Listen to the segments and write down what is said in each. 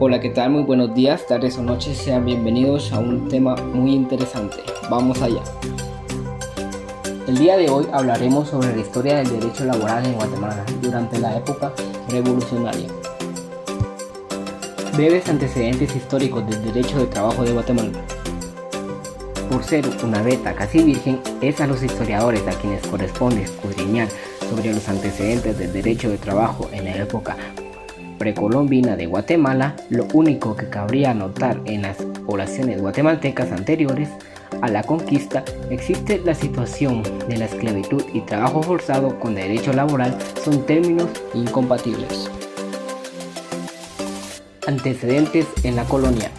Hola, ¿qué tal? Muy buenos días, tardes o noches, sean bienvenidos a un tema muy interesante. Vamos allá. El día de hoy hablaremos sobre la historia del derecho laboral en Guatemala durante la época revolucionaria. Breves antecedentes históricos del derecho de trabajo de Guatemala. Por ser una beta casi virgen, es a los historiadores a quienes corresponde escudriñar sobre los antecedentes del derecho de trabajo en la época precolombina de Guatemala, lo único que cabría notar en las poblaciones guatemaltecas anteriores a la conquista existe la situación de la esclavitud y trabajo forzado con derecho laboral son términos incompatibles. Antecedentes en la colonia.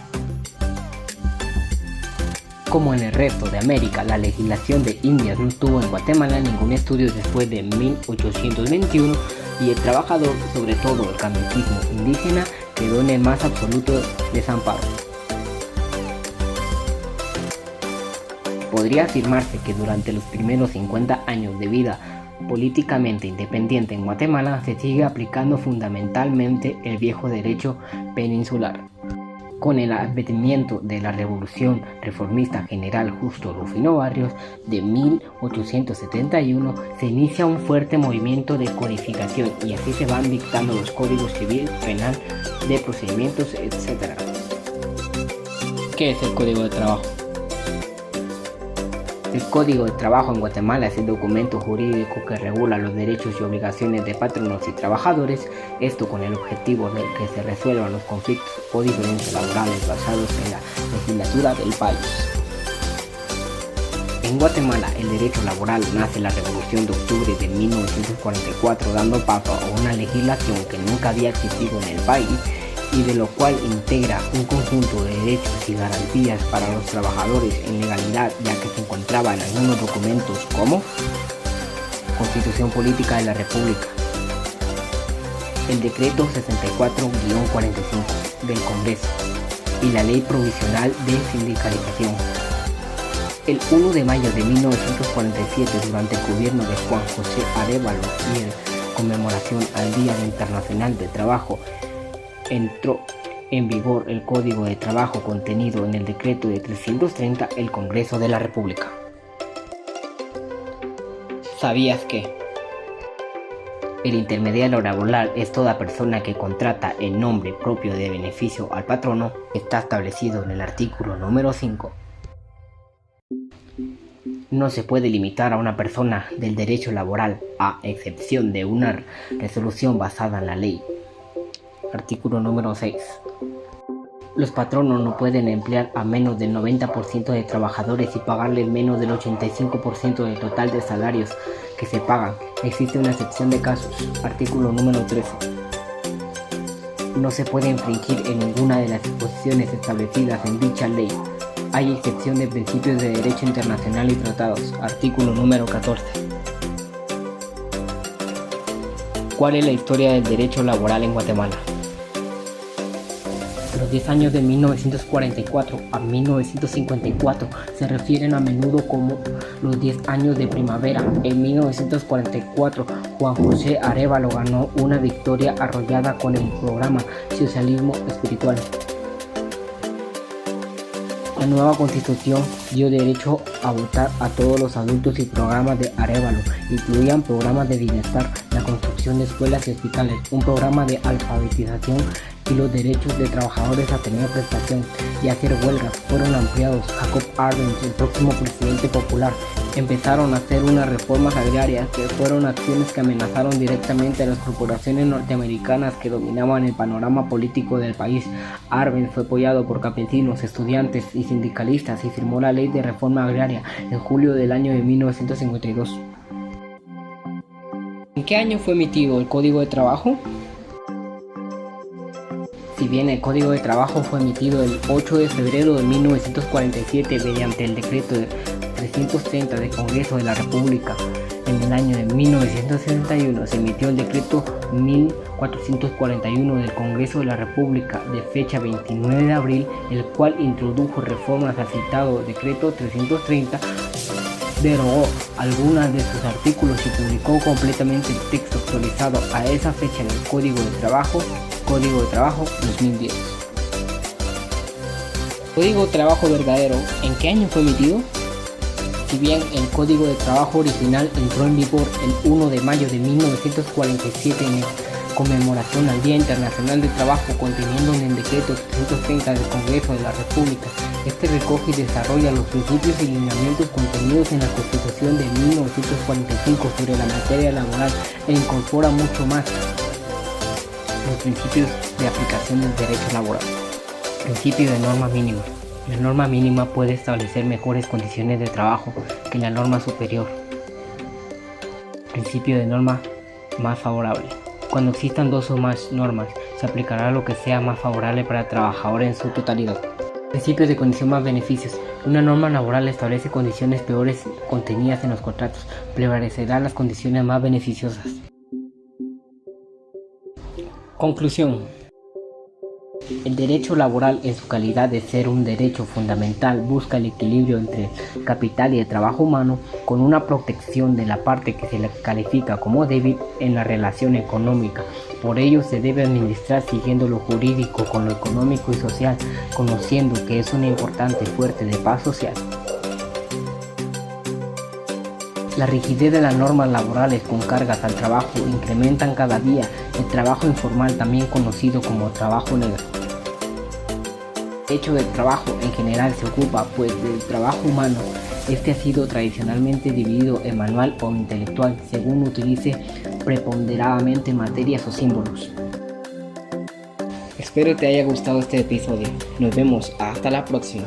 Como en el resto de América, la legislación de Indias no tuvo en Guatemala ningún estudio después de 1821 y el trabajador, sobre todo el campesino indígena, quedó en el más absoluto desamparo. Podría afirmarse que durante los primeros 50 años de vida políticamente independiente en Guatemala se sigue aplicando fundamentalmente el viejo derecho peninsular. Con el advenimiento de la Revolución Reformista General Justo Rufino Barrios de 1871 se inicia un fuerte movimiento de codificación y así se van dictando los códigos civil, penal, de procedimientos, etc. ¿Qué es el Código de Trabajo? El Código de Trabajo en Guatemala es el documento jurídico que regula los derechos y obligaciones de patronos y trabajadores, esto con el objetivo de que se resuelvan los conflictos o diferencias laborales basados en la legislatura del país. En Guatemala, el derecho laboral nace en la Revolución de Octubre de 1944, dando paso a una legislación que nunca había existido en el país y de lo cual integra un conjunto de derechos y garantías para los trabajadores en legalidad ya que se encontraba en algunos documentos como Constitución Política de la República, el Decreto 64-45 del Congreso y la Ley Provisional de Sindicalización. El 1 de mayo de 1947, durante el gobierno de Juan José Arevalo y en conmemoración al Día Internacional del Trabajo, entró en vigor el Código de Trabajo contenido en el decreto de 330 el Congreso de la República. ¿Sabías que? El intermediario laboral es toda persona que contrata en nombre propio de beneficio al patrono, está establecido en el artículo número 5. No se puede limitar a una persona del derecho laboral, a excepción de una resolución basada en la ley Artículo número 6. Los patronos no pueden emplear a menos del 90% de trabajadores y pagarles menos del 85% del total de salarios que se pagan. Existe una excepción de casos. Artículo número 13. No se puede infringir en ninguna de las disposiciones establecidas en dicha ley. Hay excepción de principios de derecho internacional y tratados. Artículo número 14. ¿Cuál es la historia del derecho laboral en Guatemala? Los 10 años de 1944 a 1954 se refieren a menudo como los 10 años de primavera. En 1944, Juan José Arevalo ganó una victoria arrollada con el programa Socialismo Espiritual. La nueva constitución dio derecho a votar a todos los adultos y programas de Arevalo incluían programas de bienestar, construcción de escuelas y hospitales, un programa de alfabetización y los derechos de trabajadores a tener prestación y hacer huelgas fueron ampliados. Jacob Arbenz, el próximo presidente popular, empezaron a hacer unas reformas agrarias que fueron acciones que amenazaron directamente a las corporaciones norteamericanas que dominaban el panorama político del país. Arbenz fue apoyado por campesinos, estudiantes y sindicalistas y firmó la ley de reforma agraria en julio del año de 1952. ¿En qué año fue emitido el Código de Trabajo? Si bien el Código de Trabajo fue emitido el 8 de febrero de 1947 mediante el decreto 330 del Congreso de la República, en el año de 1961 se emitió el decreto 1441 del Congreso de la República de fecha 29 de abril, el cual introdujo reformas al citado decreto 330 derogó algunas de sus artículos y publicó completamente el texto actualizado a esa fecha en el Código de Trabajo Código de Trabajo 2010. Código de Trabajo Verdadero, ¿en qué año fue emitido? Si bien el Código de Trabajo original entró en vigor el 1 de mayo de 1947 en conmemoración al Día Internacional del Trabajo conteniendo en el decreto 330 del Congreso de la República, este recoge y desarrolla los principios y lineamientos contenidos en la Constitución de 1945 sobre la materia laboral e incorpora mucho más los principios de aplicación del derecho laboral. Principio de norma mínima. La norma mínima puede establecer mejores condiciones de trabajo que la norma superior. Principio de norma más favorable. Cuando existan dos o más normas, se aplicará lo que sea más favorable para el trabajador en su totalidad. Principio de condición más beneficios. Una norma laboral establece condiciones peores contenidas en los contratos, prevalecerán las condiciones más beneficiosas. Conclusión. El derecho laboral en su calidad de ser un derecho fundamental busca el equilibrio entre capital y el trabajo humano con una protección de la parte que se le califica como débil en la relación económica. Por ello se debe administrar siguiendo lo jurídico con lo económico y social, conociendo que es una importante fuerte de paz social. La rigidez de las normas laborales con cargas al trabajo incrementan cada día el trabajo informal también conocido como trabajo negro. Hecho del trabajo en general se ocupa pues del trabajo humano. Este ha sido tradicionalmente dividido en manual o intelectual según utilice preponderadamente materias o símbolos. Espero te haya gustado este episodio. Nos vemos hasta la próxima.